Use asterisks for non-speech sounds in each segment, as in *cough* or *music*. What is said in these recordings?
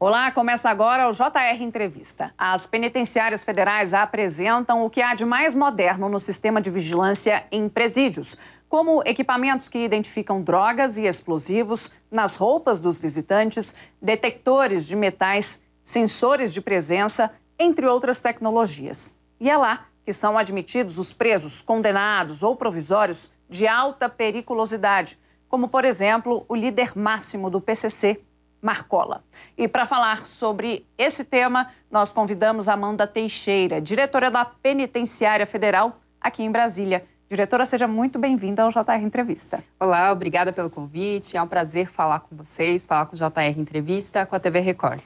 Olá, começa agora o JR Entrevista. As penitenciárias federais apresentam o que há de mais moderno no sistema de vigilância em presídios, como equipamentos que identificam drogas e explosivos nas roupas dos visitantes, detectores de metais, sensores de presença, entre outras tecnologias. E é lá que são admitidos os presos condenados ou provisórios de alta periculosidade, como, por exemplo, o líder máximo do PCC, Marcola. E para falar sobre esse tema, nós convidamos Amanda Teixeira, diretora da Penitenciária Federal aqui em Brasília. Diretora, seja muito bem-vinda ao JR Entrevista. Olá, obrigada pelo convite. É um prazer falar com vocês, falar com o JR Entrevista, com a TV Record.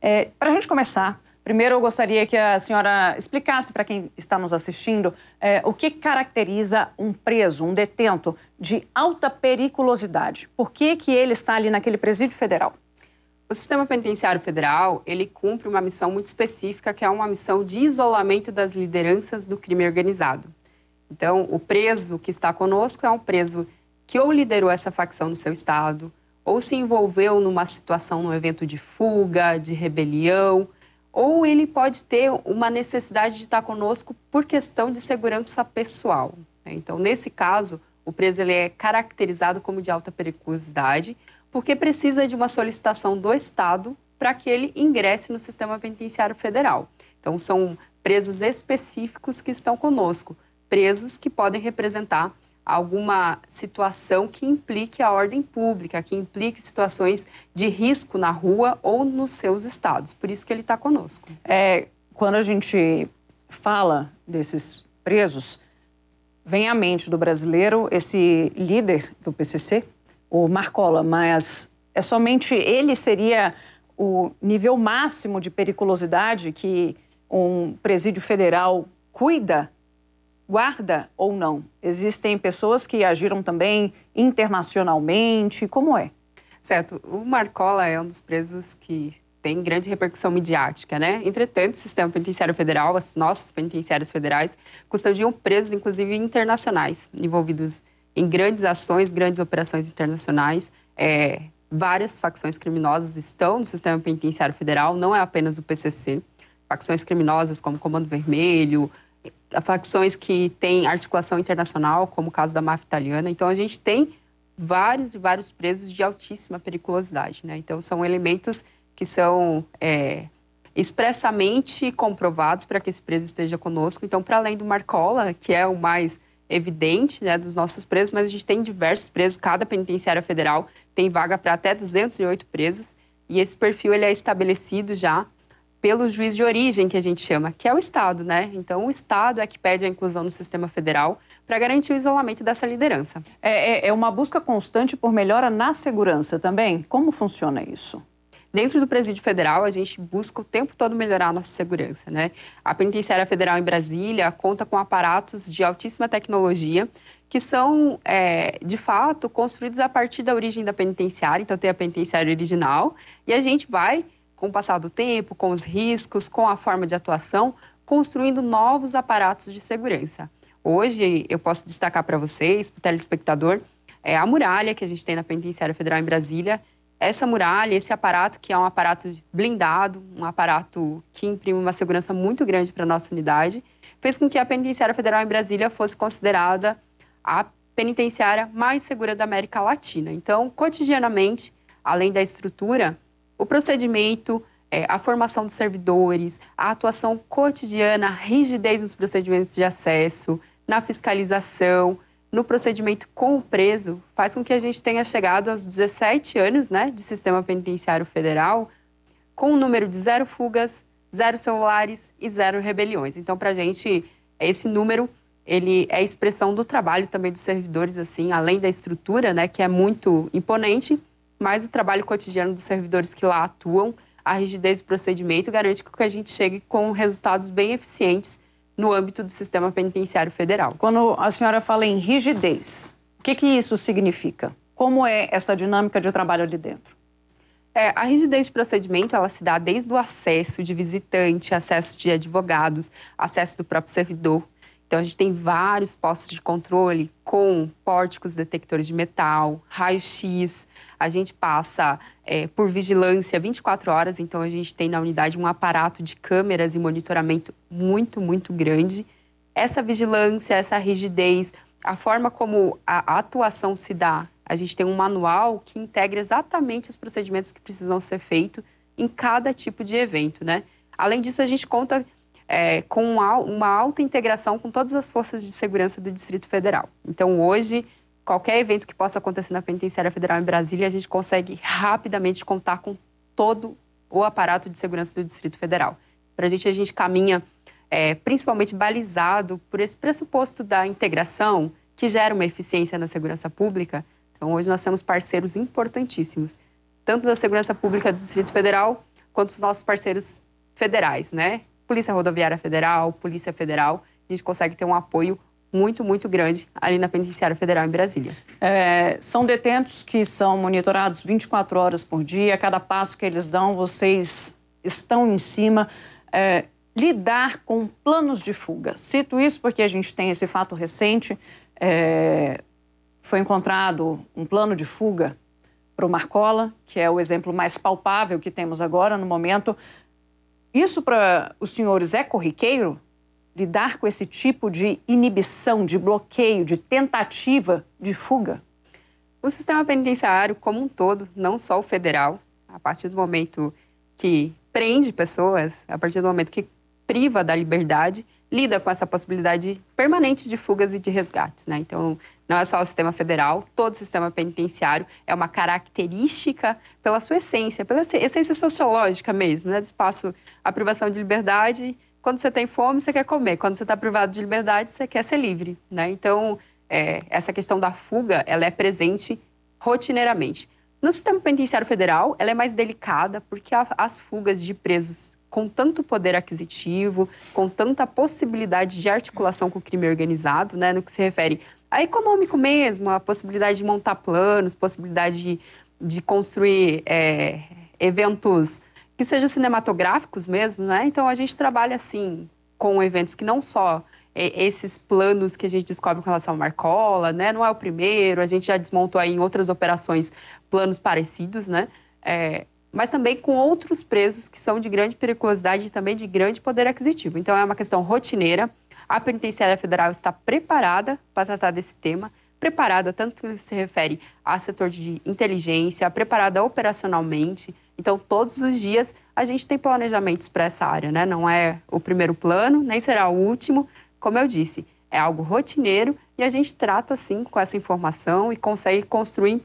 É, para a gente começar, primeiro eu gostaria que a senhora explicasse para quem está nos assistindo é, o que caracteriza um preso, um detento de alta periculosidade. Por que, que ele está ali naquele presídio federal? O sistema penitenciário federal, ele cumpre uma missão muito específica, que é uma missão de isolamento das lideranças do crime organizado. Então, o preso que está conosco é um preso que ou liderou essa facção no seu estado, ou se envolveu numa situação, num evento de fuga, de rebelião, ou ele pode ter uma necessidade de estar conosco por questão de segurança pessoal. Então, nesse caso, o preso ele é caracterizado como de alta periculosidade, porque precisa de uma solicitação do Estado para que ele ingresse no sistema penitenciário federal. Então, são presos específicos que estão conosco, presos que podem representar alguma situação que implique a ordem pública, que implique situações de risco na rua ou nos seus estados. Por isso que ele está conosco. É, quando a gente fala desses presos, vem à mente do brasileiro esse líder do PCC, o Marcola, mas é somente ele seria o nível máximo de periculosidade que um presídio federal cuida, guarda ou não? Existem pessoas que agiram também internacionalmente, como é? Certo, o Marcola é um dos presos que tem grande repercussão midiática, né? Entretanto, o sistema penitenciário federal, as nossas penitenciárias federais, custodiam presos, inclusive internacionais, envolvidos em grandes ações, grandes operações internacionais. É, várias facções criminosas estão no sistema penitenciário federal, não é apenas o PCC. Facções criminosas como Comando Vermelho, facções que têm articulação internacional, como o caso da máfia italiana. Então, a gente tem vários e vários presos de altíssima periculosidade. Né? Então, são elementos que são é, expressamente comprovados para que esse preso esteja conosco. Então, para além do Marcola, que é o mais evidente né, dos nossos presos, mas a gente tem diversos presos, cada penitenciária federal tem vaga para até 208 presos, e esse perfil ele é estabelecido já pelo juiz de origem, que a gente chama, que é o Estado, né? Então, o Estado é que pede a inclusão no sistema federal para garantir o isolamento dessa liderança. É, é, é uma busca constante por melhora na segurança também? Como funciona isso? Dentro do presídio federal, a gente busca o tempo todo melhorar a nossa segurança, né? A penitenciária federal em Brasília conta com aparatos de altíssima tecnologia que são, é, de fato, construídos a partir da origem da penitenciária. Então, tem a penitenciária original e a gente vai, com o passar do tempo, com os riscos, com a forma de atuação, construindo novos aparatos de segurança. Hoje, eu posso destacar para vocês, para o telespectador, é a muralha que a gente tem na penitenciária federal em Brasília, essa muralha, esse aparato, que é um aparato blindado, um aparato que imprime uma segurança muito grande para a nossa unidade, fez com que a Penitenciária Federal em Brasília fosse considerada a penitenciária mais segura da América Latina. Então, cotidianamente, além da estrutura, o procedimento, é, a formação dos servidores, a atuação cotidiana, a rigidez nos procedimentos de acesso, na fiscalização, no procedimento com o preso faz com que a gente tenha chegado aos 17 anos né, de sistema penitenciário federal com um número de zero fugas, zero celulares e zero rebeliões. Então, para a gente, esse número ele é expressão do trabalho também dos servidores, assim, além da estrutura, né, que é muito imponente, mas o trabalho cotidiano dos servidores que lá atuam, a rigidez do procedimento garante que a gente chegue com resultados bem eficientes no âmbito do sistema penitenciário federal. Quando a senhora fala em rigidez, o que, que isso significa? Como é essa dinâmica de trabalho ali dentro? É, a rigidez de procedimento ela se dá desde o acesso de visitante, acesso de advogados, acesso do próprio servidor. Então, a gente tem vários postos de controle com pórticos detectores de metal, raio-x. A gente passa é, por vigilância 24 horas, então a gente tem na unidade um aparato de câmeras e monitoramento muito, muito grande. Essa vigilância, essa rigidez, a forma como a atuação se dá, a gente tem um manual que integra exatamente os procedimentos que precisam ser feitos em cada tipo de evento, né? Além disso, a gente conta é, com uma alta integração com todas as forças de segurança do Distrito Federal. Então, hoje, qualquer evento que possa acontecer na Penitenciária Federal em Brasília, a gente consegue rapidamente contar com todo o aparato de segurança do Distrito Federal. Para a gente, a gente caminha é, principalmente balizado por esse pressuposto da integração que gera uma eficiência na segurança pública. Então, hoje nós temos parceiros importantíssimos, tanto da segurança pública do Distrito Federal, quanto os nossos parceiros federais, né? Polícia Rodoviária Federal, Polícia Federal, a gente consegue ter um apoio muito, muito grande ali na Penitenciária Federal em Brasília. É, são detentos que são monitorados 24 horas por dia, cada passo que eles dão, vocês estão em cima. É, lidar com planos de fuga. Cito isso porque a gente tem esse fato recente. É, foi encontrado um plano de fuga para o Marcola, que é o exemplo mais palpável que temos agora no momento. Isso para os senhores é corriqueiro? Lidar com esse tipo de inibição, de bloqueio, de tentativa de fuga? O sistema penitenciário como um todo, não só o federal, a partir do momento que prende pessoas, a partir do momento que priva da liberdade, lida com essa possibilidade permanente de fugas e de resgates. Né? Então, não é só o sistema federal, todo o sistema penitenciário é uma característica pela sua essência, pela essência sociológica mesmo, né? Do espaço, a privação de liberdade. Quando você tem fome, você quer comer. Quando você está privado de liberdade, você quer ser livre, né? Então, é, essa questão da fuga, ela é presente rotineiramente. No sistema penitenciário federal, ela é mais delicada porque as fugas de presos com tanto poder aquisitivo, com tanta possibilidade de articulação com o crime organizado, né, no que se refere a econômico mesmo, a possibilidade de montar planos, possibilidade de, de construir é, eventos que sejam cinematográficos mesmo, né? Então a gente trabalha assim com eventos que não só é, esses planos que a gente descobre com relação ao Marcola, né? Não é o primeiro, a gente já desmontou aí em outras operações planos parecidos, né? É, mas também com outros presos que são de grande periculosidade e também de grande poder aquisitivo. Então é uma questão rotineira. A Penitenciária Federal está preparada para tratar desse tema, preparada tanto que se refere a setor de inteligência, preparada operacionalmente. Então, todos os dias a gente tem planejamentos para essa área, né? Não é o primeiro plano, nem será o último. Como eu disse, é algo rotineiro e a gente trata, assim, com essa informação e consegue construir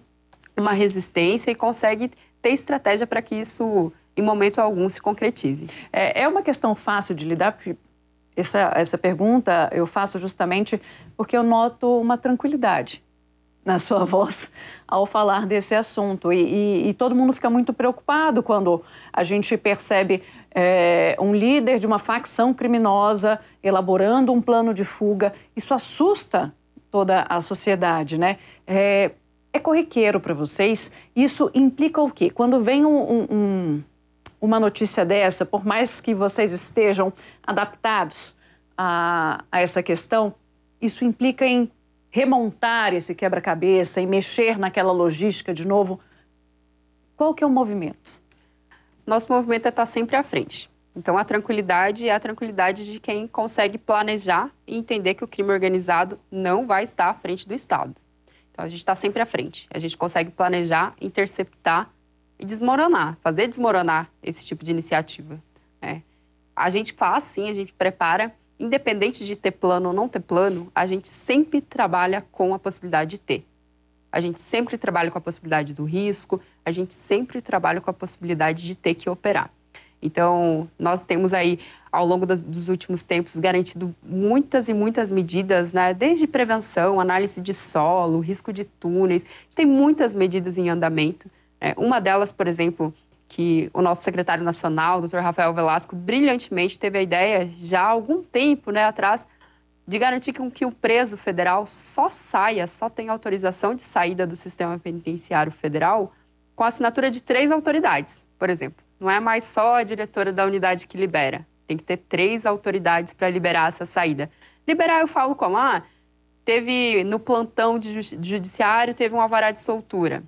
uma resistência e consegue ter estratégia para que isso, em momento algum, se concretize. É, é uma questão fácil de lidar, essa, essa pergunta eu faço justamente porque eu noto uma tranquilidade na sua *laughs* voz ao falar desse assunto. E, e, e todo mundo fica muito preocupado quando a gente percebe é, um líder de uma facção criminosa elaborando um plano de fuga. Isso assusta toda a sociedade, né? É, é corriqueiro para vocês. Isso implica o quê? Quando vem um, um uma notícia dessa, por mais que vocês estejam adaptados a, a essa questão, isso implica em remontar esse quebra-cabeça e mexer naquela logística de novo. Qual que é o movimento? Nosso movimento é estar sempre à frente. Então, a tranquilidade é a tranquilidade de quem consegue planejar e entender que o crime organizado não vai estar à frente do Estado. Então, a gente está sempre à frente. A gente consegue planejar, interceptar e desmoronar, fazer desmoronar esse tipo de iniciativa. Né? A gente faz, sim, a gente prepara, independente de ter plano ou não ter plano, a gente sempre trabalha com a possibilidade de ter. A gente sempre trabalha com a possibilidade do risco, a gente sempre trabalha com a possibilidade de ter que operar. Então, nós temos aí, ao longo dos, dos, últimos tempos, garantido muitas e muitas medidas, né? desde prevenção, análise de solo, risco de túneis. Tem muitas medidas em andamento. É, uma delas, por exemplo, que o nosso secretário nacional, o Dr. Rafael Velasco, brilhantemente teve a ideia, já há algum tempo né, atrás, de garantir que, o preso federal só saia, só tenha autorização de saída do sistema penitenciário federal com a assinatura de três autoridades, por exemplo. Não é mais só a diretora da unidade que libera. Tem que ter três autoridades para liberar essa saída. Liberar eu falo como, ah, teve no plantão de judiciário, teve um alvará de soltura.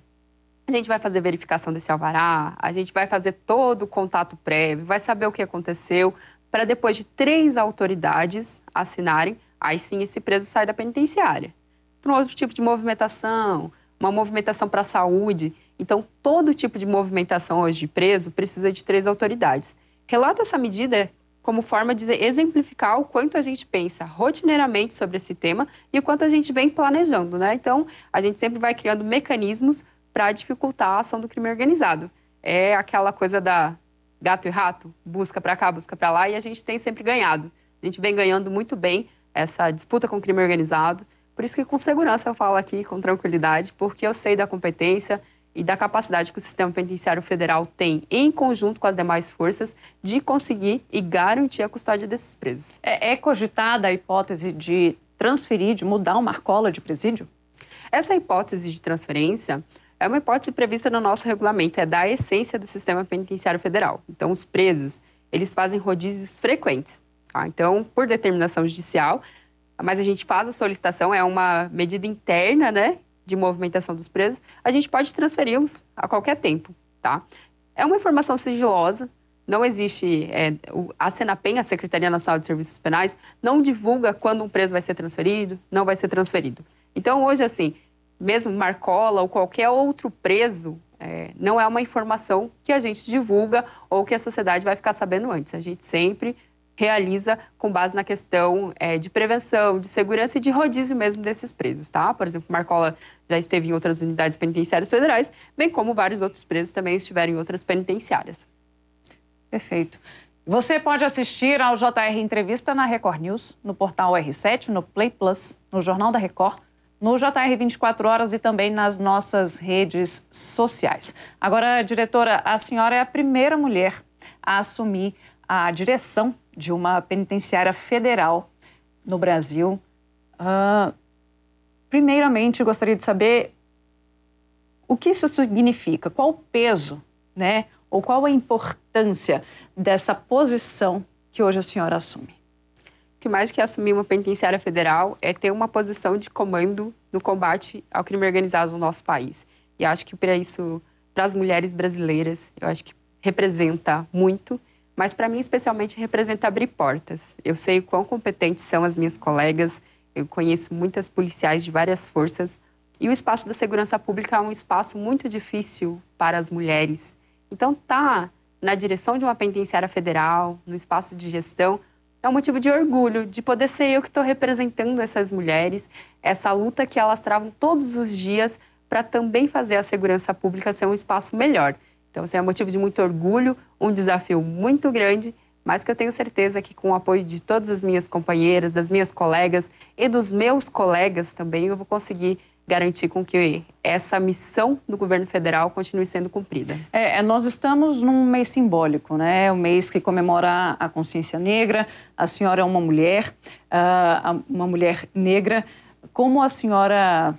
A gente vai fazer verificação desse alvará, a gente vai fazer todo o contato prévio, vai saber o que aconteceu, para depois de três autoridades assinarem, aí sim esse preso sai da penitenciária. Para um outro tipo de movimentação, uma movimentação para a saúde. Então, todo tipo de movimentação hoje de preso precisa de três autoridades. Relata essa medida como forma de exemplificar o quanto a gente pensa rotineiramente sobre esse tema e o quanto a gente vem planejando, né? Então, a gente sempre vai criando mecanismos para dificultar a ação do crime organizado. É aquela coisa da gato e rato, busca para cá, busca para lá, e a gente tem sempre ganhado. A gente vem ganhando muito bem essa disputa com o crime organizado. Por isso que com segurança eu falo aqui, com tranquilidade, porque eu sei da competência, e da capacidade que o sistema penitenciário federal tem, em conjunto com as demais forças, de conseguir e garantir a custódia desses presos. É, é cogitada a hipótese de transferir, de mudar o marcola de presídio? Essa hipótese de transferência é uma hipótese prevista no nosso regulamento, é da essência do sistema penitenciário federal. Então, os presos, eles fazem rodízios frequentes. Tá? Então, por determinação judicial, mas a gente faz a solicitação, é uma medida interna, né, de movimentação dos presos, a gente pode transferi-los a qualquer tempo, tá? É uma informação sigilosa, não existe. É, a Senapen, a Secretaria Nacional de Serviços Penais, não divulga quando um preso vai ser transferido, não vai ser transferido. Então, hoje, assim, mesmo Marcola ou qualquer outro preso, é, não é uma informação que a gente divulga ou que a sociedade vai ficar sabendo antes. A gente sempre realiza com base na questão é, de prevenção, de segurança e de rodízio mesmo desses presos, tá? Por exemplo, Marcola já esteve em outras unidades penitenciárias federais, bem como vários outros presos também estiveram em outras penitenciárias. Perfeito. Você pode assistir ao JR Entrevista na Record News, no portal R7, no Play Plus, no Jornal da Record, no JR 24 Horas e também nas nossas redes sociais. Agora, diretora, a senhora é a primeira mulher a assumir a direção de uma penitenciária federal no Brasil. Uh, primeiramente, gostaria de saber o que isso significa, qual o peso, né, ou qual a importância dessa posição que hoje a senhora assume. Que mais que assumir uma penitenciária federal é ter uma posição de comando no combate ao crime organizado no nosso país. E acho que para isso, para as mulheres brasileiras, eu acho que representa muito mas para mim especialmente representa abrir portas. Eu sei o quão competentes são as minhas colegas, eu conheço muitas policiais de várias forças e o espaço da segurança pública é um espaço muito difícil para as mulheres. Então tá na direção de uma penitenciária federal, no espaço de gestão, é um motivo de orgulho de poder ser eu que estou representando essas mulheres, essa luta que elas travam todos os dias para também fazer a segurança pública ser um espaço melhor. Então, assim, é motivo de muito orgulho, um desafio muito grande, mas que eu tenho certeza que com o apoio de todas as minhas companheiras, das minhas colegas e dos meus colegas também, eu vou conseguir garantir com que essa missão do governo federal continue sendo cumprida. É, é nós estamos num mês simbólico, né? O mês que comemora a consciência negra. A senhora é uma mulher, uh, uma mulher negra. Como a senhora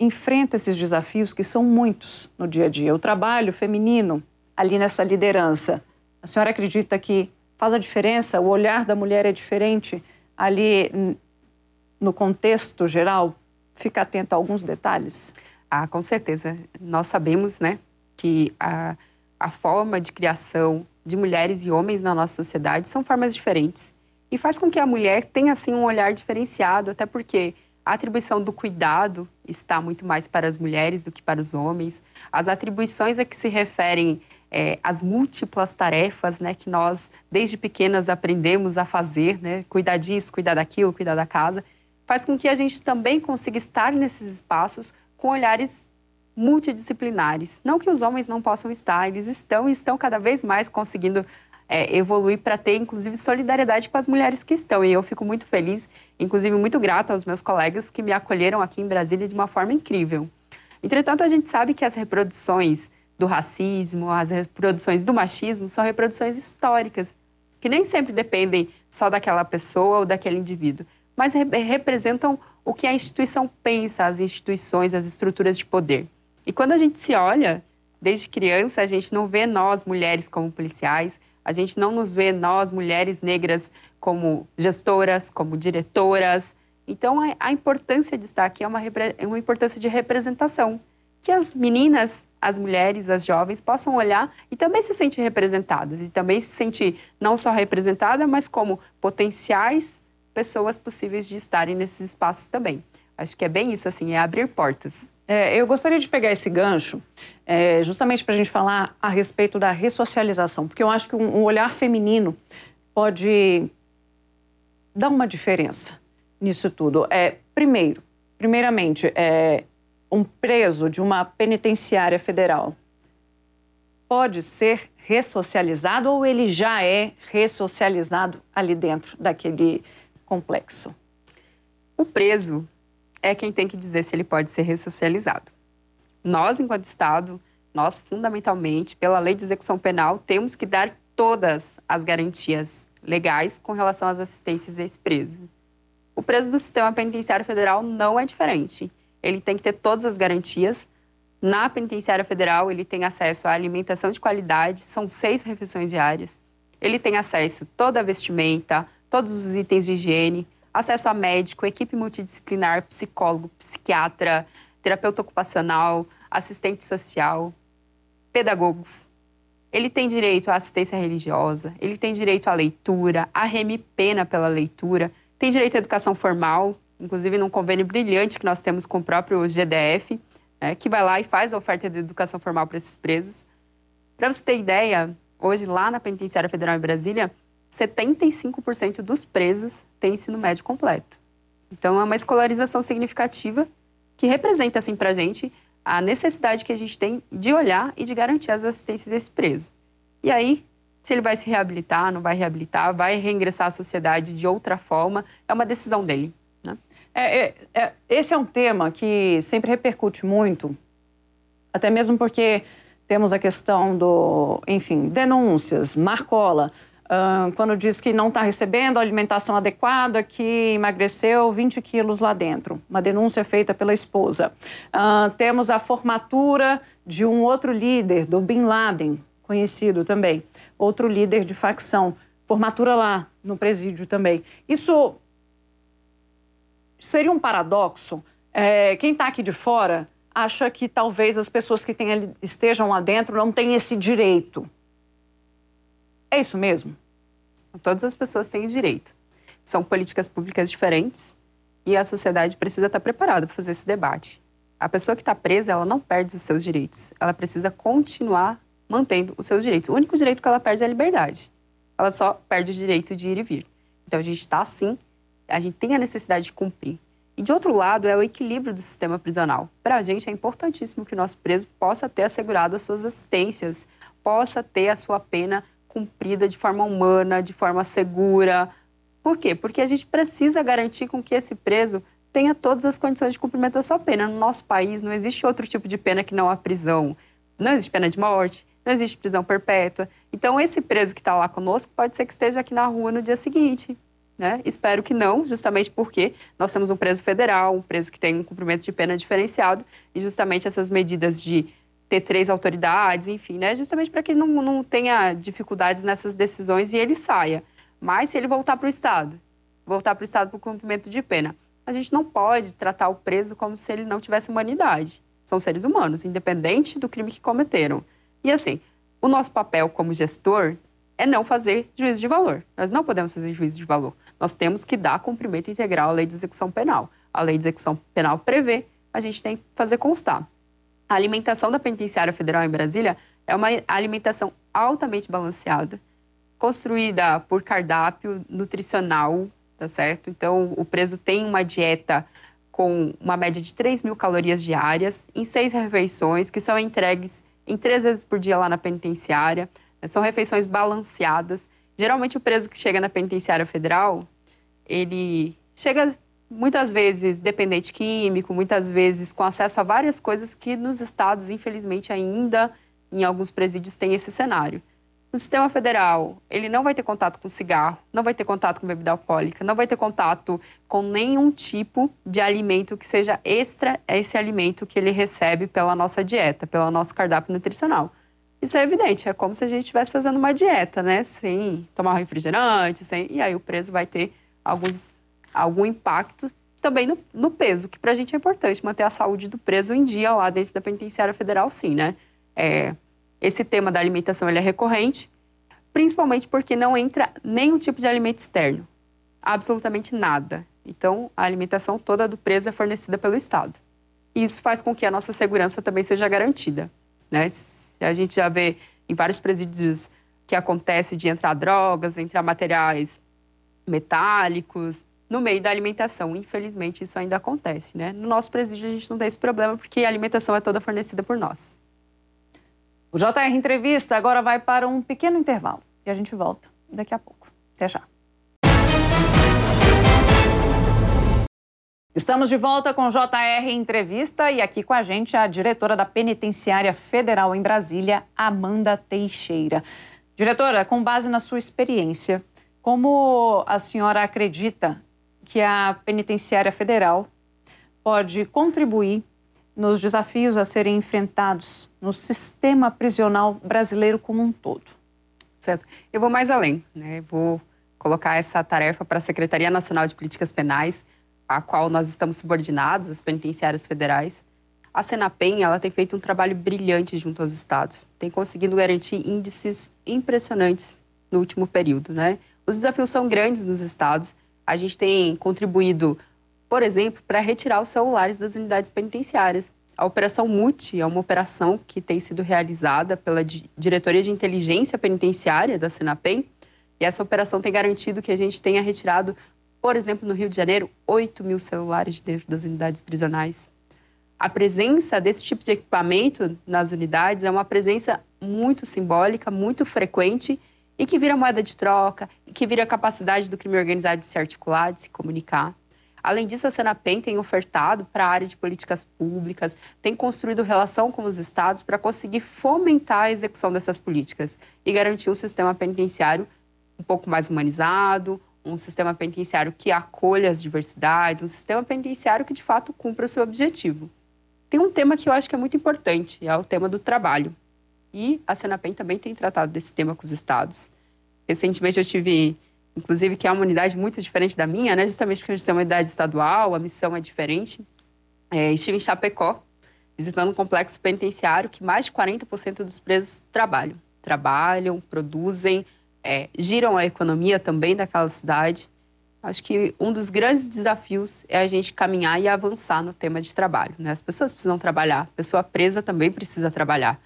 enfrenta esses desafios que são muitos no dia a dia. O trabalho feminino ali nessa liderança. A senhora acredita que faz a diferença? O olhar da mulher é diferente ali no contexto geral? Fica atento a alguns detalhes? Ah, com certeza. Nós sabemos, né, que a, a forma de criação de mulheres e homens na nossa sociedade são formas diferentes. E faz com que a mulher tenha, assim, um olhar diferenciado, até porque a atribuição do cuidado está muito mais para as mulheres do que para os homens. As atribuições a que se referem é, as múltiplas tarefas né, que nós, desde pequenas, aprendemos a fazer, né, cuidar disso, cuidar daquilo, cuidar da casa, faz com que a gente também consiga estar nesses espaços com olhares multidisciplinares. Não que os homens não possam estar, eles estão e estão cada vez mais conseguindo é, evoluir para ter, inclusive, solidariedade com as mulheres que estão. E eu fico muito feliz, inclusive muito grata aos meus colegas que me acolheram aqui em Brasília de uma forma incrível. Entretanto, a gente sabe que as reproduções do racismo, as reproduções do machismo são reproduções históricas, que nem sempre dependem só daquela pessoa ou daquele indivíduo, mas re representam o que a instituição pensa, as instituições, as estruturas de poder. E quando a gente se olha, desde criança, a gente não vê nós, mulheres, como policiais, A gente não nos vê, nós, mulheres negras, como gestoras, como diretoras. Então, a, importância de estar aqui é uma, é uma importância de representação. Que as meninas, as mulheres, as jovens possam olhar e também se sentir representadas. E também se sentir não só representada, mas como potenciais pessoas possíveis de estarem nesses espaços também. Acho que é bem isso, assim, é abrir portas. É, eu gostaria de pegar esse gancho é, justamente para a gente falar a respeito da ressocialização, porque eu acho que um, um olhar feminino pode dar uma diferença nisso tudo. É, primeiro, primeiramente, é, um preso de uma penitenciária federal pode ser ressocializado ou ele já é ressocializado ali dentro daquele complexo? O preso é quem tem que dizer se ele pode ser ressocializado. Nós, enquanto Estado, nós, fundamentalmente, pela lei de execução penal, temos que dar todas as garantias legais com relação às assistências a esse preso. O preso do sistema penitenciário federal não é diferente. Ele tem que ter todas as garantias. Na penitenciária federal, ele tem acesso à alimentação de qualidade, são seis refeições diárias. Ele tem acesso toda a vestimenta, todos os itens de higiene, acesso a médico, equipe multidisciplinar, psicólogo, psiquiatra, terapeuta ocupacional, assistente social, pedagogos. Ele tem direito à assistência religiosa, ele tem direito à leitura, a pena pela leitura, tem direito à educação formal, inclusive num convênio brilhante que nós temos com o próprio GDF, né, que vai lá e faz a oferta de educação formal para esses presos. Para você ter ideia, hoje lá na Penitenciária Federal em Brasília, 75% dos presos têm ensino médio completo. Então, é uma escolarização significativa que representa, assim, para a gente a necessidade que a gente tem de olhar e de garantir as assistências desse preso. E aí, se ele vai se reabilitar, não vai reabilitar, vai reingressar à sociedade de outra forma, é uma decisão dele. Né? É, é, é, esse é um tema que sempre repercute muito, até mesmo porque temos a questão do, enfim, denúncias, marcola. Quando diz que não está recebendo a alimentação adequada, que emagreceu 20 quilos lá dentro. Uma denúncia feita pela esposa. Uh, temos a formatura de um outro líder, do Bin Laden, conhecido também. Outro líder de facção. Formatura lá no presídio também. Isso seria um paradoxo. É, quem está aqui de fora acha que talvez as pessoas que estejam lá dentro não tenham esse direito. É isso mesmo? Todas as pessoas têm direito. São políticas públicas diferentes e a sociedade precisa estar preparada para fazer esse debate. A pessoa que está presa, ela não perde os seus direitos. Ela precisa continuar mantendo os seus direitos. O único direito que ela perde é a liberdade. Ela só perde o direito de ir e vir. Então a gente está assim, a gente tem a necessidade de cumprir. E de outro lado, é o equilíbrio do sistema prisional. Para a gente é importantíssimo que o nosso preso possa ter assegurado as suas assistências, possa ter a sua pena cumprida de forma humana, de forma segura. Por quê? Porque a gente precisa garantir com que esse preso tenha todas as condições de cumprimento da sua pena. No nosso país não existe outro tipo de pena que não a prisão. Não existe pena de morte, não existe prisão perpétua. Então, esse preso que está lá conosco pode ser que esteja aqui na rua no dia seguinte. Né? Espero que não, justamente porque nós temos um preso federal, um preso que tem um cumprimento de pena diferenciado, e justamente essas medidas de ter três autoridades, enfim, né? Justamente para que não, não tenha dificuldades nessas decisões e ele saia. Mas se ele voltar para o Estado, voltar para o Estado por cumprimento de pena, a gente não pode tratar o preso como se ele não tivesse humanidade. São seres humanos, independente do crime que cometeram. E assim, o nosso papel como gestor é não fazer juízo de valor. Nós não podemos fazer juízo de valor. Nós temos que dar cumprimento integral à lei de execução penal. A lei de execução penal prevê, a gente tem que fazer constar. A alimentação da Penitenciária Federal em Brasília é uma alimentação altamente balanceada, construída por cardápio nutricional, tá certo? Então, o preso tem uma dieta com uma média de 3 mil calorias diárias, em seis refeições, que são entregues em três vezes por dia lá na penitenciária. São refeições balanceadas. Geralmente, o preso que chega na penitenciária federal, ele chega muitas vezes dependente químico, muitas vezes com acesso a várias coisas que nos estados, infelizmente, ainda em alguns presídios tem esse cenário. No sistema federal, ele não vai ter contato com cigarro, não vai ter contato com bebida alcoólica, não vai ter contato com nenhum tipo de alimento que seja extra esse alimento que ele recebe pela nossa dieta, pelo nosso cardápio nutricional. isso é evidente, é como se a gente estivesse fazendo uma dieta, né? Sem tomar refrigerante, sem... e aí o preso vai ter alguns, algum impacto também no, no peso, que para a gente é importante, manter a saúde do preso em dia lá dentro da penitenciária federal, sim, né? É, esse tema da alimentação ele é recorrente, principalmente porque não entra nenhum tipo de alimento externo, absolutamente nada. Então, a alimentação toda do preso é fornecida pelo Estado. E isso faz com que a nossa segurança também seja garantida. Né? A gente já vê em vários presídios que acontece de entrar drogas, entrar materiais metálicos no meio da alimentação. Infelizmente, isso ainda acontece. Né? No nosso presídio, a gente não tem esse problema porque a alimentação é toda fornecida por nós. O JR Entrevista agora vai para um pequeno intervalo e a gente volta daqui a pouco. Até já. Estamos de volta com JR Entrevista e aqui com a gente a diretora da Penitenciária Federal em Brasília, Amanda Teixeira. Diretora, com base na sua experiência, como a senhora acredita que a Penitenciária Federal pode contribuir nos desafios a serem enfrentados no sistema prisional brasileiro como um todo. Certo. Eu vou mais além, né? Vou colocar essa tarefa para a Secretaria Nacional de Políticas Penais, a qual nós estamos subordinados, as penitenciárias federais. A Senapen, ela tem feito um trabalho brilhante junto aos estados, tem conseguido garantir índices impressionantes no último período, né? Os desafios são grandes nos estados. A gente tem contribuído por exemplo, para retirar os celulares das unidades penitenciárias. A Operação MUTI é uma operação que tem sido realizada pela Diretoria de Inteligência Penitenciária da Senapem, e essa operação tem garantido que a gente tenha retirado, por exemplo, no Rio de Janeiro, 8 mil celulares de dentro das unidades prisionais. A presença desse tipo de equipamento nas unidades é uma presença muito simbólica, muito frequente e que vira moeda de troca, e que vira capacidade do crime organizado de se articular, de se comunicar. Além disso, a Senapen tem ofertado para a área de políticas públicas, tem construído relação com os estados para conseguir fomentar a execução dessas políticas e garantir um sistema penitenciário um pouco mais humanizado, um sistema penitenciário que acolha as diversidades, um sistema penitenciário que de fato cumpra o seu objetivo. Tem um tema que eu acho que é muito importante, é o tema do trabalho. E a Senapen também tem tratado desse tema com os estados. Recentemente eu tive inclusive que é uma unidade muito diferente da minha, né? Justamente porque a gente tem uma unidade estadual, a missão é diferente. É, estive em Chapecó, visitando um complexo penitenciário que mais de 40% dos presos trabalham. Trabalham, produzem, é, giram a economia também daquela cidade. Acho que um dos grandes desafios é a gente caminhar e avançar no tema de trabalho. Né? As pessoas precisam trabalhar, a pessoa presa também precisa trabalhar,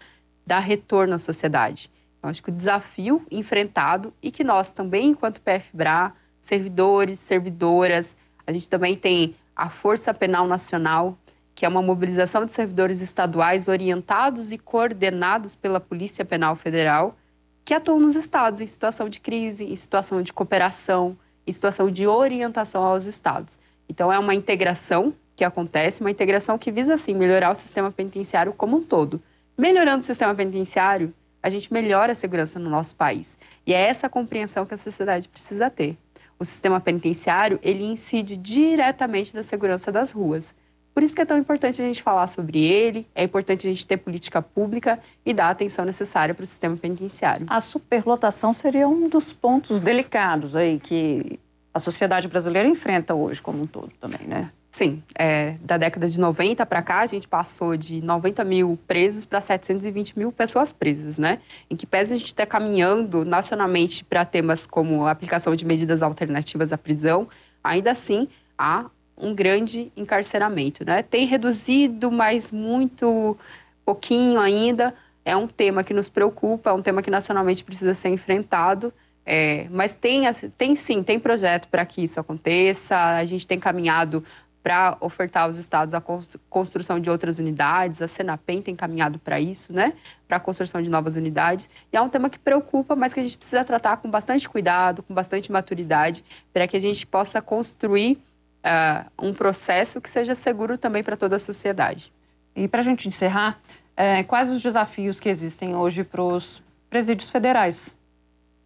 dar retorno à sociedade. Eu acho que o desafio enfrentado e que nós também, enquanto PFBRA, servidores, servidoras, a gente também tem a Força Penal Nacional, que é uma mobilização de servidores estaduais orientados e coordenados pela Polícia Penal Federal, que atuam nos estados em situação de crise, em situação de cooperação, em situação de orientação aos estados. Então, é uma integração que acontece, uma integração que visa, assim, melhorar o sistema penitenciário como um todo. Melhorando o sistema penitenciário, a gente melhora a segurança no nosso país. E é essa compreensão que a sociedade precisa ter. O sistema penitenciário, ele incide diretamente na segurança das ruas. Por isso que é tão importante a gente falar sobre ele, é importante a gente ter política pública e dar a atenção necessária para o sistema penitenciário. A superlotação seria um dos pontos delicados aí que a sociedade brasileira enfrenta hoje como um todo também, né? Sim, é, da década de 90 para cá, a gente passou de 90 mil presos para 720 mil pessoas presas, né? Em que pese a gente está caminhando nacionalmente para temas como a aplicação de medidas alternativas à prisão, ainda assim há um grande encarceramento, né? Tem reduzido, mas muito pouquinho ainda. É um tema que nos preocupa, é um tema que nacionalmente precisa ser enfrentado. É, mas tem, tem sim, tem projeto para que isso aconteça. A gente tem caminhado para ofertar aos estados a construção de outras unidades. A Senapem tem caminhado para isso, né? Para a construção de novas unidades. E é um tema que preocupa, mas que a gente precisa tratar com bastante cuidado, com bastante maturidade, para que a gente possa construir uh, um processo que seja seguro também para toda a sociedade. E para a gente encerrar, é, quais os desafios que existem hoje para os presídios federais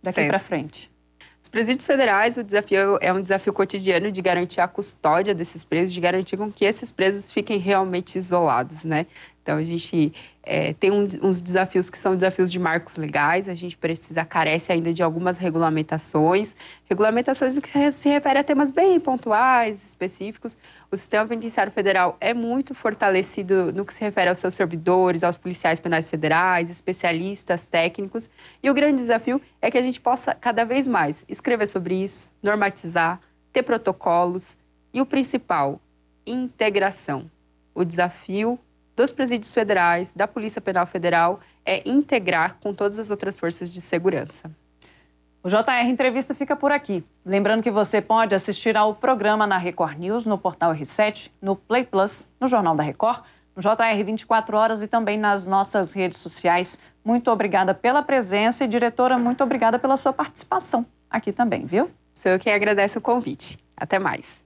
daqui para frente? Os presídios federais, o desafio é um desafio cotidiano de garantir a custódia desses presos, de garantir com que esses presos fiquem realmente isolados, né? Então, a gente é, tem um, uns desafios que são desafios de marcos legais, a gente precisa, carece ainda de algumas regulamentações, regulamentações que se refere a temas bem pontuais, específicos. O sistema penitenciário federal é muito fortalecido no que se refere aos seus servidores, aos policiais penais federais, especialistas, técnicos. E o grande desafio é que a gente possa, cada vez mais, escrever sobre isso, normatizar, ter protocolos e o principal, integração. O desafio dos presídios federais, da Polícia Penal Federal, é integrar com todas as outras forças de segurança. O JR Entrevista fica por aqui. Lembrando que você pode assistir ao programa na Record News, no portal R7, no Play Plus, no Jornal da Record, no JR 24 Horas e também nas nossas redes sociais. Muito obrigada pela presença e, diretora, muito obrigada pela sua participação aqui também, viu? Sou eu quem agradece o convite. Até mais.